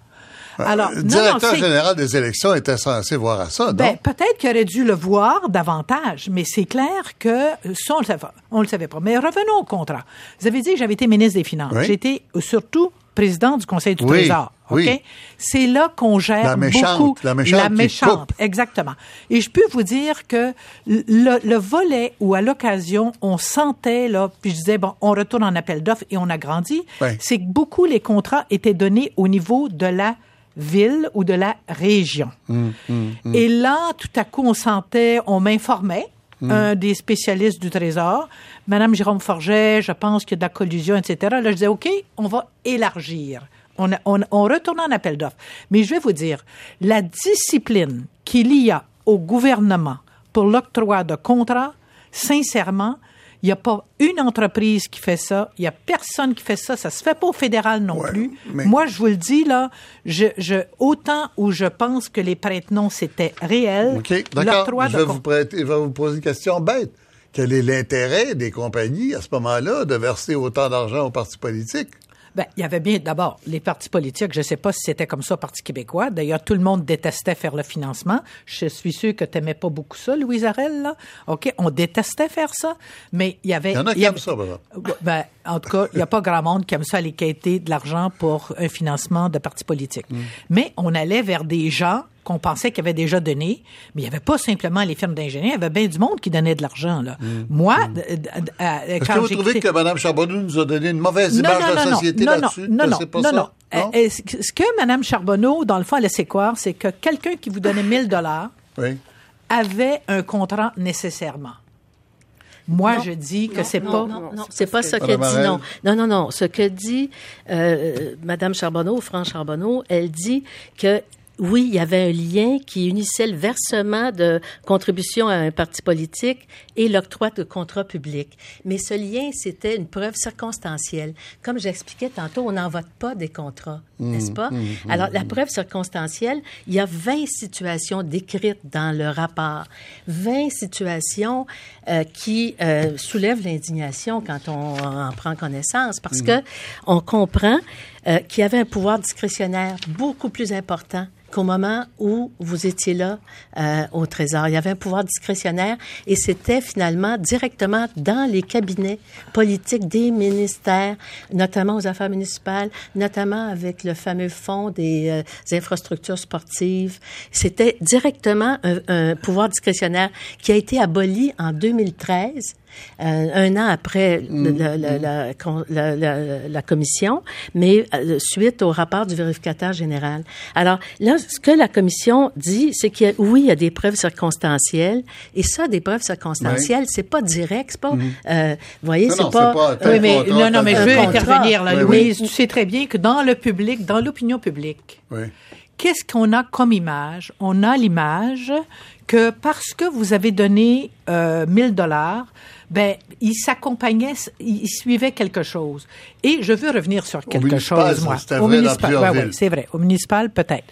Alors, le directeur général des élections était censé voir à ça, ben, peut-être qu'il aurait dû le voir davantage, mais c'est clair que ça, on le savait, on le savait pas. Mais revenons au contrat. Vous avez dit que j'avais été ministre des Finances. J'étais surtout président du Conseil du Trésor. OK? C'est là qu'on gère la méchante, beaucoup la méchante, la méchante exactement. Et je peux vous dire que le, volet où à l'occasion on sentait là, puis je disais bon, on retourne en appel d'offres et on a grandi, c'est que beaucoup les contrats étaient donnés au niveau de la ville ou de la région. Hum, hum, hum. Et là, tout à coup, on sentait, on m'informait, un des spécialistes du Trésor, Madame Jérôme Forget, je pense qu'il y a de la collusion, etc. Là, je disais, OK, on va élargir. On, on, on retourne en appel d'offres. Mais je vais vous dire, la discipline qu'il y a au gouvernement pour l'octroi de contrats, sincèrement, il n'y a pas une entreprise qui fait ça. Il n'y a personne qui fait ça. Ça se fait pas au fédéral non plus. Moi, je vous le dis, là, je, je, autant où je pense que les prête-noms, c'était réel. OK, d'accord. Je vais vous, prêter, je vais vous poser une question bête. Quel est l'intérêt des compagnies, à ce moment-là, de verser autant d'argent aux partis politiques? Ben, il y avait bien d'abord les partis politiques. Je ne sais pas si c'était comme ça au Parti québécois. D'ailleurs, tout le monde détestait faire le financement. Je suis sûr que tu n'aimais pas beaucoup ça, Louise Arel. Là. OK, on détestait faire ça, mais il y avait... Il y en a qui aiment ça, ben, en tout cas, il n'y a pas grand monde qui aime ça aller quêter de l'argent pour un financement de partis politiques. Mm. Mais on allait vers des gens qu'on pensait qu'ils avaient déjà donné, mais il n'y avait pas simplement les firmes d'ingénieurs, il y avait bien du monde qui donnait de l'argent. Là. Mm. Moi, mm. Euh, euh, Est-ce que vous trouvez que Mme Charbonneau nous a donné une mauvaise image de la société là-dessus? Non, non, non, non, non? Euh, ce que Mme Charbonneau, dans le fond, elle laissait croire, c'est que quelqu'un qui vous donnait 1000 dollars avait un contrat nécessairement. Moi, je dis que c'est pas. Non, non, c'est pas ce qu'elle dit. Non, non, non, non. Ce que dit euh, Madame Charbonneau, Franck Charbonneau, elle dit que oui, il y avait un lien qui unissait le versement de contributions à un parti politique et l'octroi de contrats publics. Mais ce lien, c'était une preuve circonstancielle. Comme j'expliquais tantôt, on n'en vote pas des contrats, mmh, n'est-ce pas? Mmh, mmh, Alors, la preuve circonstancielle, il y a 20 situations décrites dans le rapport. 20 situations euh, qui euh, soulèvent l'indignation quand on en prend connaissance parce que on comprend euh, qu'il y avait un pouvoir discrétionnaire beaucoup plus important qu'au moment où vous étiez là euh, au Trésor. Il y avait un pouvoir discrétionnaire et c'était finalement directement dans les cabinets politiques des ministères, notamment aux affaires municipales, notamment avec le fameux fonds des, euh, infrastructures sportives. C'était directement un, un pouvoir discrétionnaire qui a été aboli en 2013 euh, un an après mm. la, commission, mais euh, suite au rapport du vérificateur général. Alors là, ce que la commission dit, c'est que oui, il y a des preuves circonstancielles, et ça, des preuves circonstancielles, c'est pas direct, c'est pas, mm. euh, vous voyez, c'est pas, oui, mais non, non, mais je veux intervenir là, Louise. Tu sais très bien que dans le public, dans l'opinion publique, qu'est-ce qu'on a comme image? On a l'image que parce que vous avez donné euh, 1000 dollars, ben, il s'accompagnait, il suivait quelque chose. Et je veux revenir sur quelque chose, moi. Au municipal, c'est vrai. Au municipal, peut-être.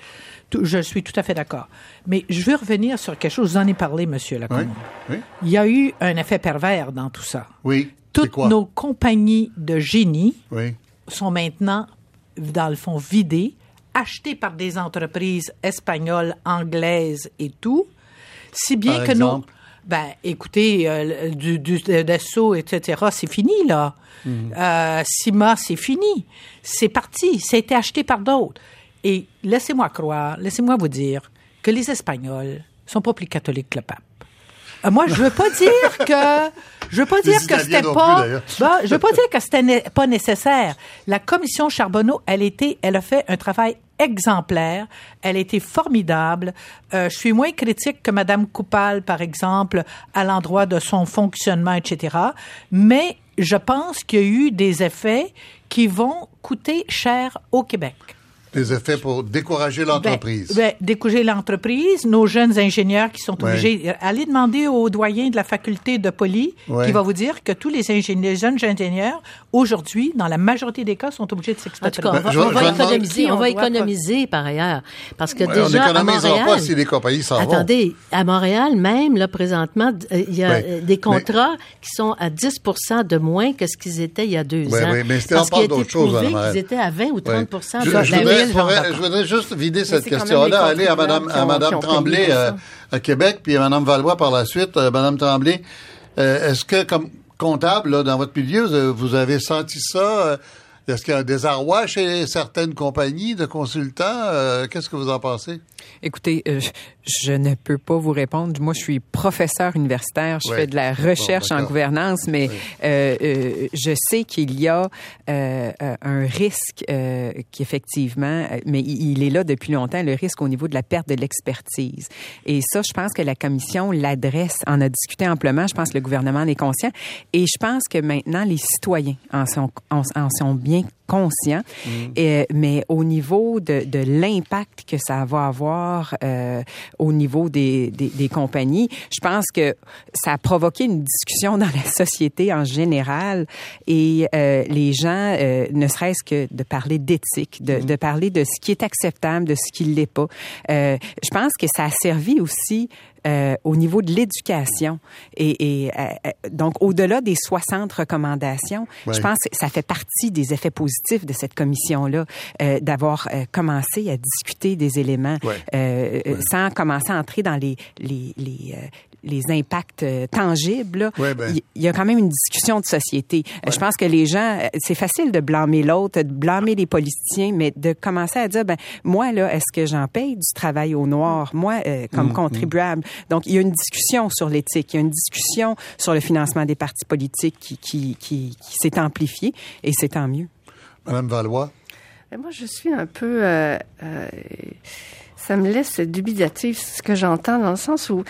je suis tout à fait d'accord. Mais je veux revenir sur quelque chose. Vous en ai parlé, Monsieur Lacombe. Oui, Il y a eu un effet pervers dans tout ça. Oui. Toutes nos compagnies de génie sont maintenant, dans le fond, vidées, achetées par des entreprises espagnoles, anglaises et tout, si bien que nous... Ben, écoutez, euh, du, du Dassault, etc., c'est fini, là. Mhm. Euh, Cima, c'est fini. C'est parti. Ça a été acheté par d'autres. Et laissez-moi croire, laissez-moi vous dire que les Espagnols sont pas plus catholiques que le pape. Euh, moi, je veux pas dire que je veux pas dire que c'était pas bah, je veux pas dire que c'était pas nécessaire. La commission Charbonneau, elle était elle a fait un travail exemplaire, elle a été formidable. Euh, je suis moins critique que madame Coupal par exemple à l'endroit de son fonctionnement etc. mais je pense qu'il y a eu des effets qui vont coûter cher au Québec. Des effets pour décourager l'entreprise. Ben, ben, décourager l'entreprise, nos jeunes ingénieurs qui sont obligés. Ouais. Allez demander au doyen de la faculté de Poly, qui va vous dire que tous les, ingénieurs, jeunes ingénieurs, aujourd'hui, dans la majorité des cas, sont obligés de s'expatrier. En tout cas, on va, économiser, on va économiser par ailleurs. Parce que déjà, on à Montréal, pas si les compagnies s'en Attendez, à Montréal, même, là, présentement, euh, il y a euh, des contrats qui sont à 10% de moins que ce qu'ils étaient il y a deux ans. Oui, mais c'était on parle d'autre chose. Ils étaient à 20 ou 30 de je voudrais juste vider cette question-là, aller à Madame, à Madame Tremblay euh, à Québec, puis à Madame Valois par la suite. Euh, Madame Tremblay, euh, est-ce que comme comptable dans votre milieu, vous avez senti ça? Est-ce qu'il y a un désarroi chez certaines compagnies de consultants? Euh, qu'est-ce que vous en pensez? Écoutez, euh, je ne peux pas vous répondre. Moi, je suis professeur universitaire. Je fais de la recherche en gouvernance, mais euh, je sais qu'il y a un risque qui, effectivement, mais il est là depuis longtemps, le risque au niveau de la perte de l'expertise. Et ça, je pense que la commission l'adresse, en a discuté amplement. Je pense que le gouvernement en est conscient. Et je pense que maintenant, les citoyens en sont, en sont bien conscient, mm. et, mais au niveau de, de l'impact que ça va avoir euh, au niveau des, des, des, compagnies, je pense que ça a provoqué une discussion dans la société en général et euh, les gens, euh, ne serait-ce que de parler d'éthique, de, mm. de, parler de ce qui est acceptable, de ce qui ne l'est pas. Euh, je pense que ça a servi aussi euh, au niveau de l'éducation. Et, et euh, euh, donc, au-delà des 60 recommandations, je pense que ça fait partie des effets positifs de cette commission-là, euh, d'avoir commencé à discuter des éléments sans commencer à entrer dans les, les, les, les impacts euh, tangibles, ben. il y, a quand même une discussion de société. Euh, je pense que les gens, euh, c'est facile de blâmer l'autre, de blâmer les politiciens, mais de commencer à dire, ben moi là, est-ce que j'en paye du travail au noir, moi comme mm, contribuable. Mm. Donc il y a une discussion sur l'éthique, il y a une discussion sur le financement des partis politiques qui qui, qui, qui s'est amplifiée et c'est tant mieux. Madame Valois? Ben, moi, je suis un peu ça me laisse dubitatif ce que j'entends dans le sens où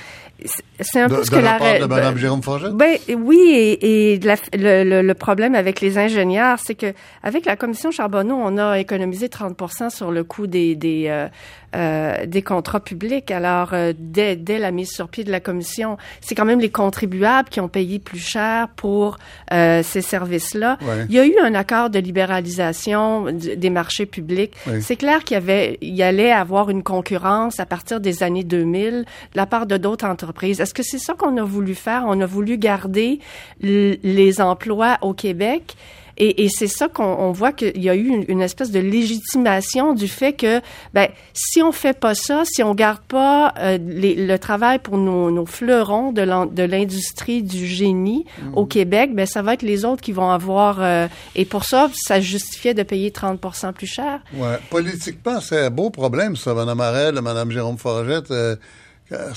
c'est un peu ce que la, part de Mme Jérôme Ben oui, et, et le, le, problème avec les ingénieurs, c'est que avec la commission Charbonneau, on a économisé 30 sur le coût des des, euh, euh, des contrats publics. Alors euh, dès, dès la mise sur pied de la commission, c'est quand même les contribuables qui ont payé plus cher pour euh, ces services-là. Il y a eu un accord de libéralisation des marchés publics. C'est clair qu'il y avait, il y allait avoir une concurrence à partir des années 2000 de la part de d'autres entreprises est-ce que c'est ça qu'on a voulu faire? On a voulu garder les emplois au Québec. Et, c'est ça qu'on voit qu'il y a eu une, espèce de légitimation du fait que, ben, si on fait pas ça, si on garde pas euh, le travail pour nos, fleurons de l'industrie du génie mmh. au Québec, ben, ça va être les autres qui vont avoir. Euh, et pour ça, ça justifiait de payer 30% plus cher. Ouais. Politiquement, c'est un beau problème, ça, Mme Arel, Mme Jérôme Forgette. Euh,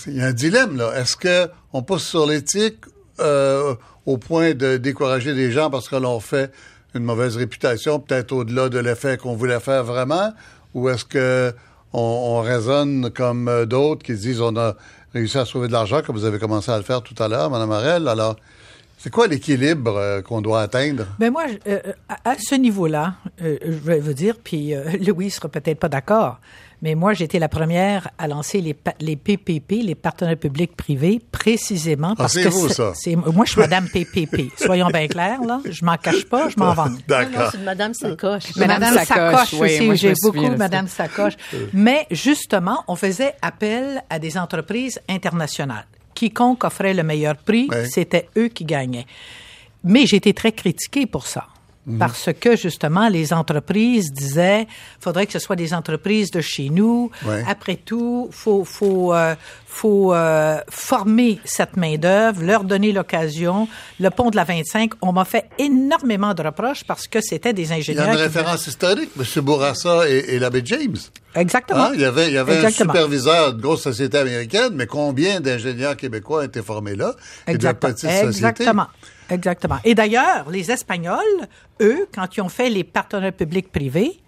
il y a un dilemme, là. Est-ce qu'on pousse sur l'éthique au point de décourager des gens parce que l'on fait une mauvaise réputation, peut-être au-delà de l'effet qu'on voulait faire vraiment, ou est-ce que on, raisonne comme euh, d'autres qui disent on a réussi à sauver de l'argent, comme vous avez commencé à le faire tout à l'heure, Mme Arel, alors C'est quoi l'équilibre euh, qu'on doit atteindre? Ben moi, euh, à, ce niveau-là, je vais vous dire, puis Louis sera peut-être pas d'accord, mais moi, j'étais la première à lancer les, les PPP, les partenaires publics privés, précisément ah, parce que c'est moi, je suis Madame PPP. Soyons bien clairs, là. Je m'en cache pas, je m'en vante. D'accord. C'est Madame Sacoche. Madame, Sacoche, aussi. J'ai beaucoup Madame Sacoche. Mais justement, on faisait appel à des entreprises internationales. Quiconque offrait le meilleur prix, c'était eux qui gagnaient. Mais j'ai été très critiquée pour ça. Mhm. Parce que justement, les entreprises disaient, faudrait que ce soit des entreprises de chez nous. Après tout, faut faut euh, faut euh, former cette main d'œuvre, leur donner l'occasion. Le pont de la 25, on m'a fait énormément de reproches parce que c'était des ingénieurs. Il y a une référence historique, M. Bourassa et, l'abbé James. Exactement. Hein? Il y avait, il y avait un superviseur de grosse société américaine, mais combien d'ingénieurs québécois été formés là? Exactement. Exactement. Exactement. Et d'ailleurs, les Espagnols, eux, quand ils ont fait les partenaires publics-privés,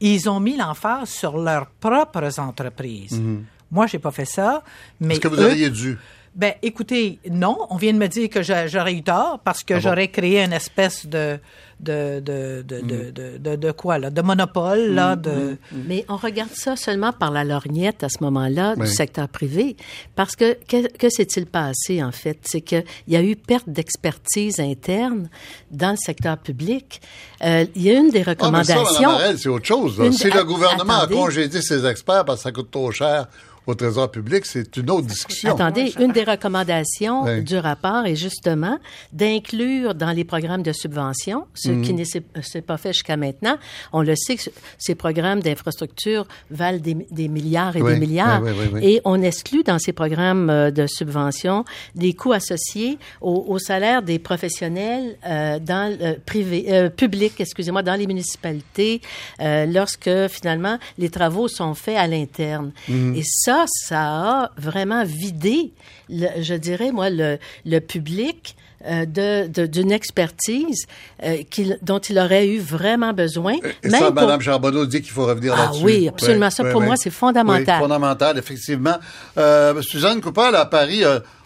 ils ont mis l'emphase sur leurs propres entreprises. Mhm. Moi, j'ai pas fait ça, mais est-ce que vous auriez dû? Ben, écoutez, non. On vient de me dire que j'aurais eu tort parce que ah j'aurais créé une espèce de de, de, de, mm. de, de, quoi, là, de monopole. Là, mm, de... Mm, Mais on regarde ça seulement par la lorgnette à ce moment-là du secteur privé. Parce que, que, que s'est-il passé, en fait? C'est qu'il y a eu perte d'expertise interne dans le secteur public. Euh, il y a une des recommandations... Ah, c'est autre chose. Si le gouvernement a congédié ses experts parce que ça coûte trop cher au Trésor public, c'est une autre discussion. Attendez, une des recommandations du rapport est justement d'inclure dans les programmes de subvention, ce qui mhm. ne s'est pas fait jusqu'à maintenant. On le sait que ces programmes d'infrastructure valent des, milliards et des milliards, et on exclut dans ces programmes euh, de subvention les coûts associés au, salaire des professionnels euh, dans le privé, euh, public, excusez-moi, dans les municipalités, lorsque finalement les travaux sont faits à l'interne. Mhm. Et ça, ça, a vraiment vidé, je dirais, moi, le, le public euh, de, d'une expertise euh, dont il aurait eu vraiment besoin. Et ça, Mme Charbonneau dit qu'il faut revenir ah, là-dessus. Oui, absolument. ça, pour moi, c'est fondamental. Fondamental, effectivement. Euh, Suzanne Coupal, à Paris,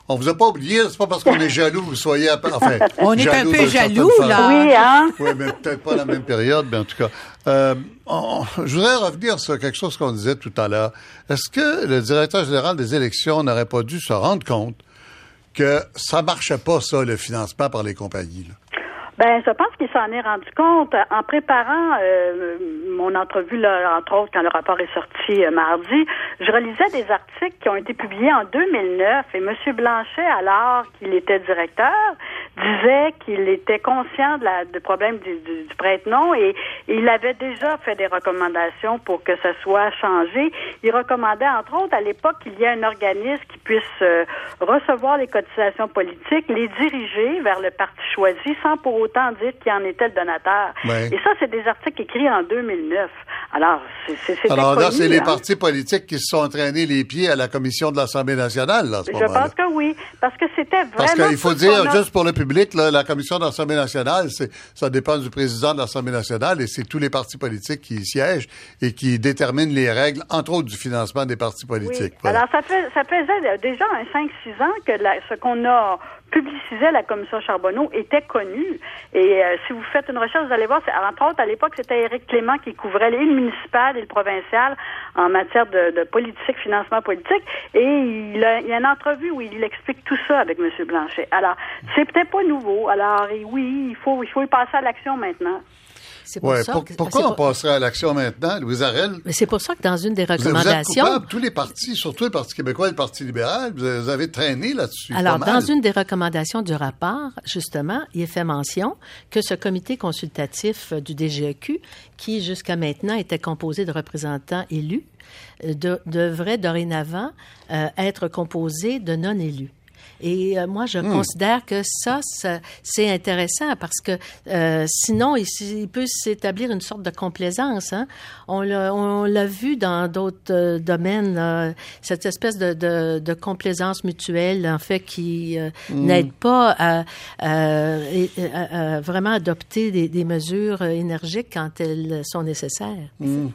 on vous a pas oublié, c'est pas parce qu'on est jaloux que vous soyez enfin, On est un peu jaloux, là. Oui, hein? Oui, mais peut-être pas la même période, mais en tout cas. Euh, je voudrais revenir sur quelque chose qu'on disait tout à l'heure. Est-ce que le directeur général des élections n'aurait pas dû se rendre compte que ça marchait pas, ça, le financement par les compagnies? Là? Ben, je pense qu'il s'en est rendu compte en préparant euh, mon entrevue, là, entre autres, quand le rapport est sorti euh, mardi. Je relisais des articles qui ont été publiés en 2009 et M. Blanchet, alors qu'il était directeur, disait qu'il était conscient de la, du problème du, du, du prête-nom et, il avait déjà fait des recommandations pour que ça soit changé. Il recommandait, entre autres, à l'époque, qu'il y ait un organisme qui puisse euh, recevoir les cotisations politiques, les diriger vers le parti choisi sans pour autant dire qui en était le donateur. Et ça, c'est des articles écrits en 2009. Alors, c'est Alors là, c'est les hein. partis politiques qui se sont entraînés les pieds à la commission de l'Assemblée nationale, là, ce Je pense que oui, parce que c'était vraiment... Parce qu'il faut dire, juste pour le public, là, la commission de l'Assemblée nationale, ça dépend du président de l'Assemblée nationale et c'est tous les partis politiques qui y siègent et qui déterminent les règles, entre autres du financement des partis politiques. Alors, ça, fait, ça faisait déjà un 5-6 ans que ce qu'on a publicisait la commission Charbonneau était connu. Et euh, si vous faites une recherche, vous allez voir, entre autres, à l'époque, c'était Éric Clément qui couvrait le municipal et le provincial en matière de, politique, financement politique. Et il, y a une entrevue où il explique tout ça avec M. Blanchet. Alors, c'est peut-être pas nouveau. Alors, oui, il faut, il faut y passer à l'action maintenant. Ouais, pourquoi on passerait à l'action maintenant, Louise Arel? Mais c'est pour ça que dans une des recommandations... Vous êtes tous les partis, surtout le Parti québécois et le Parti libéral, vous avez traîné là-dessus. Alors, dans une des recommandations du rapport, justement, il est fait mention que ce comité consultatif du DGEQ, qui jusqu'à maintenant était composé de représentants élus, euh, devrait dorénavant euh, être composé de non-élus. Et euh, moi, je hmm. considère que ça, c'est intéressant parce que euh, sinon, il, peut s'établir une sorte de complaisance. Hein? On l'a vu dans d'autres euh, domaines, cette espèce de, de, complaisance mutuelle, en fait, qui hmm. n'aide pas à, vraiment adopter des, mesures énergiques quand elles sont nécessaires. Hmm.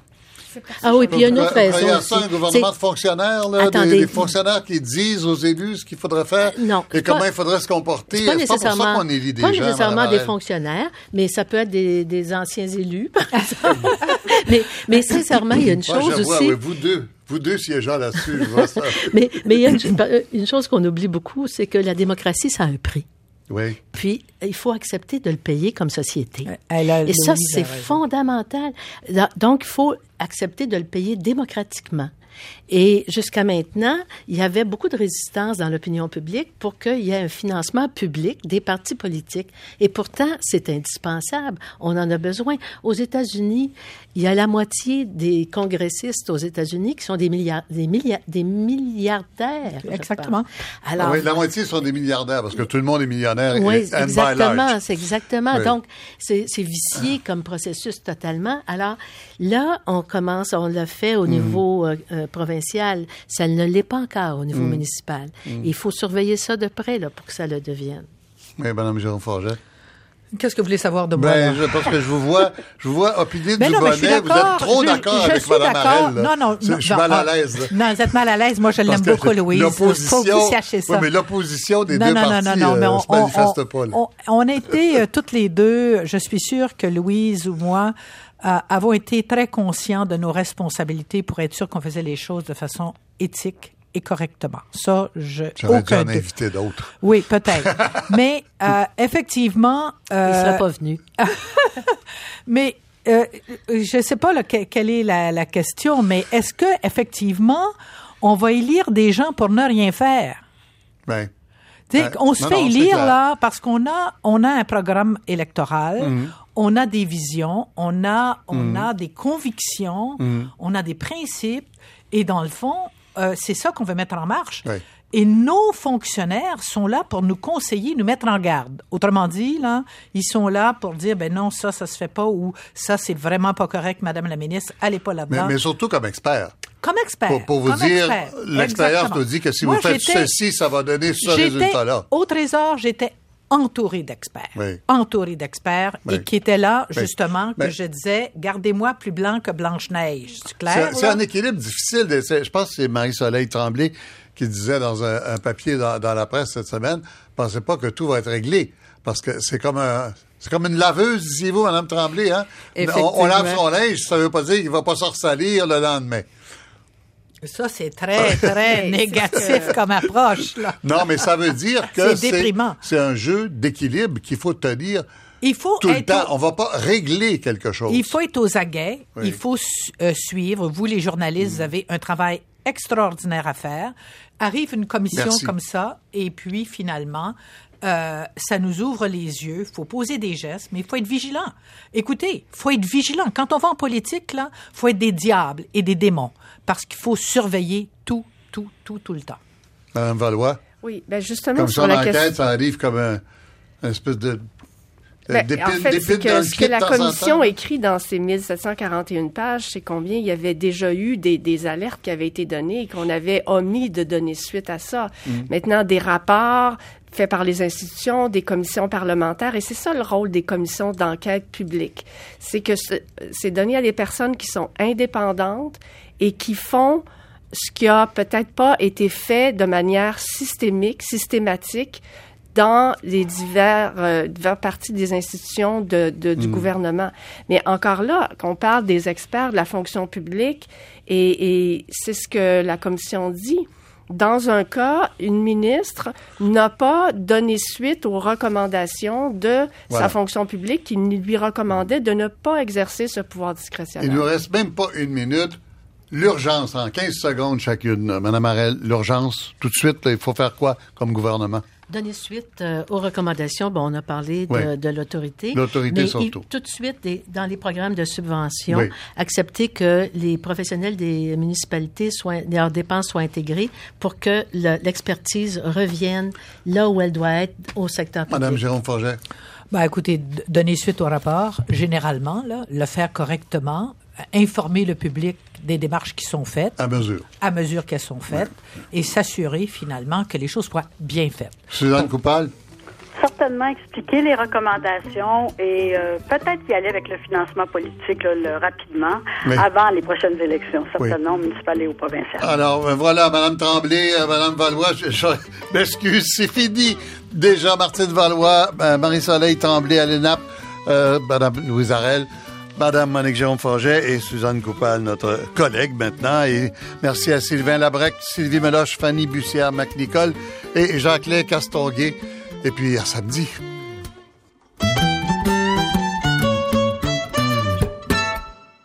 Ah oui, puis il y a une autre raison. Il y a ça, un gouvernement de fonctionnaires, là, des, fonctionnaires qui disent aux élus ce qu'il faudrait faire non, et comment il faudrait se comporter. C'est pas, nécessairement, pas pour ça qu'on élit des pas nécessairement des fonctionnaires, mais ça peut être des, des anciens élus, par exemple. mais, mais sincèrement, il y a une chose aussi. vous deux. Vous deux siégeant là-dessus, je vois ça. mais, mais il y a une, une chose qu'on oublie beaucoup, c'est que la démocratie, ça a un prix. Oui. Puis, il faut accepter de le payer comme société. Et ça, c'est fondamental. Donc, il faut accepter de le payer démocratiquement. Et jusqu'à maintenant, il y avait beaucoup de résistance dans l'opinion publique pour qu'il y ait un financement public des partis politiques. Et pourtant, c'est indispensable. On en a besoin. Aux États-Unis, il y a la moitié des congressistes aux États-Unis qui sont des, milliards, des, des milliardaires. Exactement. Alors, oui, la moitié sont des milliardaires parce que tout le monde est millionnaire. Oui, exactement. C'est exactement. Donc, c'est vicié comme processus totalement. Alors, là, on commence, on l'a fait au mm. niveau euh, euh, provincial ça ne l'est pas encore au niveau mm. municipal. Mm. Il faut surveiller ça de près là, pour que ça le devienne. Oui, Mme Jérôme Forget. Qu'est-ce que vous voulez savoir de moi? Ben, je, parce que je vous vois, je vous vois opiner ben du bonnet. Vous êtes trop d'accord avec Mme Arel. Non, non, je, suis mal à l'aise. Non, vous êtes mal à l'aise. Moi, je l'aime beaucoup, Louise. L'opposition. Faut vous ça. Oui, mais l'opposition des deux partis non, non, non, euh, on, manifeste pas. On, on, a été euh, toutes les deux, je suis sûre que Louise ou moi, euh, avons été très conscients de nos responsabilités pour être sûr qu'on faisait les choses de façon éthique et correctement. Ça, je. J'aurais dû en inviter d'autres. Oui, peut-être. mais euh, effectivement. Euh, Il serait pas venu. mais euh, je ne sais pas quelle est la, la question, mais est-ce que effectivement on va élire des gens pour ne rien faire? Ben. On se fait élire là parce qu'on a on a un programme électoral, mhm on a des visions, on a, on mm. a des convictions, mm. on a des principes, et dans le fond, euh, c'est ça qu'on veut mettre en marche. Et nos fonctionnaires sont là pour nous conseiller, nous mettre en garde. Autrement dit, là, ils sont là pour dire, ben non, ça, ça se fait pas, ou ça, c'est vraiment pas correct, Madame la ministre, allez pas là-dedans. Mais, surtout comme expert. Comme expert. Pour, vous dire, l'expérience nous dit que si vous faites ceci, ça va donner ce résultat-là. Au Trésor, j'étais entouré d'experts, entouré d'experts, et qui étaient là, justement, que je disais, gardez-moi plus blanc que Blanche-Neige. C'est clair? C'est un équilibre difficile. je pense que c'est Marie-Soleil Tremblay qui disait dans un, papier dans, la presse cette semaine, pensez pas que tout va être réglé. Parce que c'est comme un, c'est comme une laveuse, disiez-vous, Mme Tremblay, hein? On, lave son linge, ça veut pas dire qu'il va pas se ressalir le lendemain. Ça, c'est très, très négatif comme approche. Là. Non, mais ça veut dire que c'est C'est un jeu d'équilibre qu'il faut tenir il faut tout le temps. On va pas régler quelque chose. Il faut être aux aguets. Il faut euh, suivre. Vous, les journalistes, vous avez un travail extraordinaire à faire. Arrive une commission comme ça, et puis finalement, euh, ça nous ouvre les yeux. Il faut poser des gestes, mais il faut être vigilant. Écoutez, il faut être vigilant. Quand on va en politique, là, faut être des diables et des démons parce qu'il faut surveiller tout, tout, tout, tout le temps. Madame Valois? Oui, ben justement, comme sur l'enquête, ça arrive comme un, espèce de ben, en fait, ce que, ce que la commission écrit dans ses 1741 pages, c'est combien il y avait déjà eu des, des alertes qui avaient été données et qu'on avait omis de donner suite à ça. Mm. Maintenant, des rapports faits par les institutions, des commissions parlementaires, et c'est ça le rôle des commissions d'enquête publique. C'est que c'est donné à des personnes qui sont indépendantes et qui font ce qui a peut-être pas été fait de manière systémique, systématique dans les divers, euh, divers parties des institutions de, de du mm. gouvernement. Mais encore là, qu'on parle des experts de la fonction publique, et, et c'est ce que la commission dit. Dans un cas, une ministre n'a pas donné suite aux recommandations de sa fonction publique qui lui recommandait de ne pas exercer ce pouvoir discrétionnaire. Il ne nous reste même pas une minute. L'urgence, en 15 secondes chacune, Mme Arel, l'urgence, tout de suite, il faut faire quoi comme gouvernement? Donner suite euh, aux recommandations, bon, on a parlé de, l'autorité. L'autorité surtout. tout de suite, dans les programmes de subvention, accepter que les professionnels des municipalités, soient, leurs dépenses soient intégrées pour que l'expertise revienne là où elle doit être au secteur public. Madame Jérôme Forget. Ben, écoutez, donner suite au rapport, généralement, là, le faire correctement, informer le public des démarches qui sont faites. À mesure. À mesure qu'elles sont faites. Et s'assurer finalement que les choses soient bien faites. Suzanne Coupal? Certainement expliquer les recommandations et euh, peut-être y aller avec le financement politique rapidement avant les prochaines élections, certainement municipales et au provinciales. Alors euh, voilà, Mme Tremblay, euh, Mme Valois, je, m'excuse, c'est fini. Déjà, Martine Valois, Marie-Soleil Tremblay à l'ENAP, Mme Louise Arel. Madame Monique Jérôme Forget et Suzanne Coupal, notre collègue maintenant. Merci à Sylvain Labrec, Sylvie Meloche, Fanny bussière-macnicole et Jacques-Lé Castonguay. Et puis à samedi.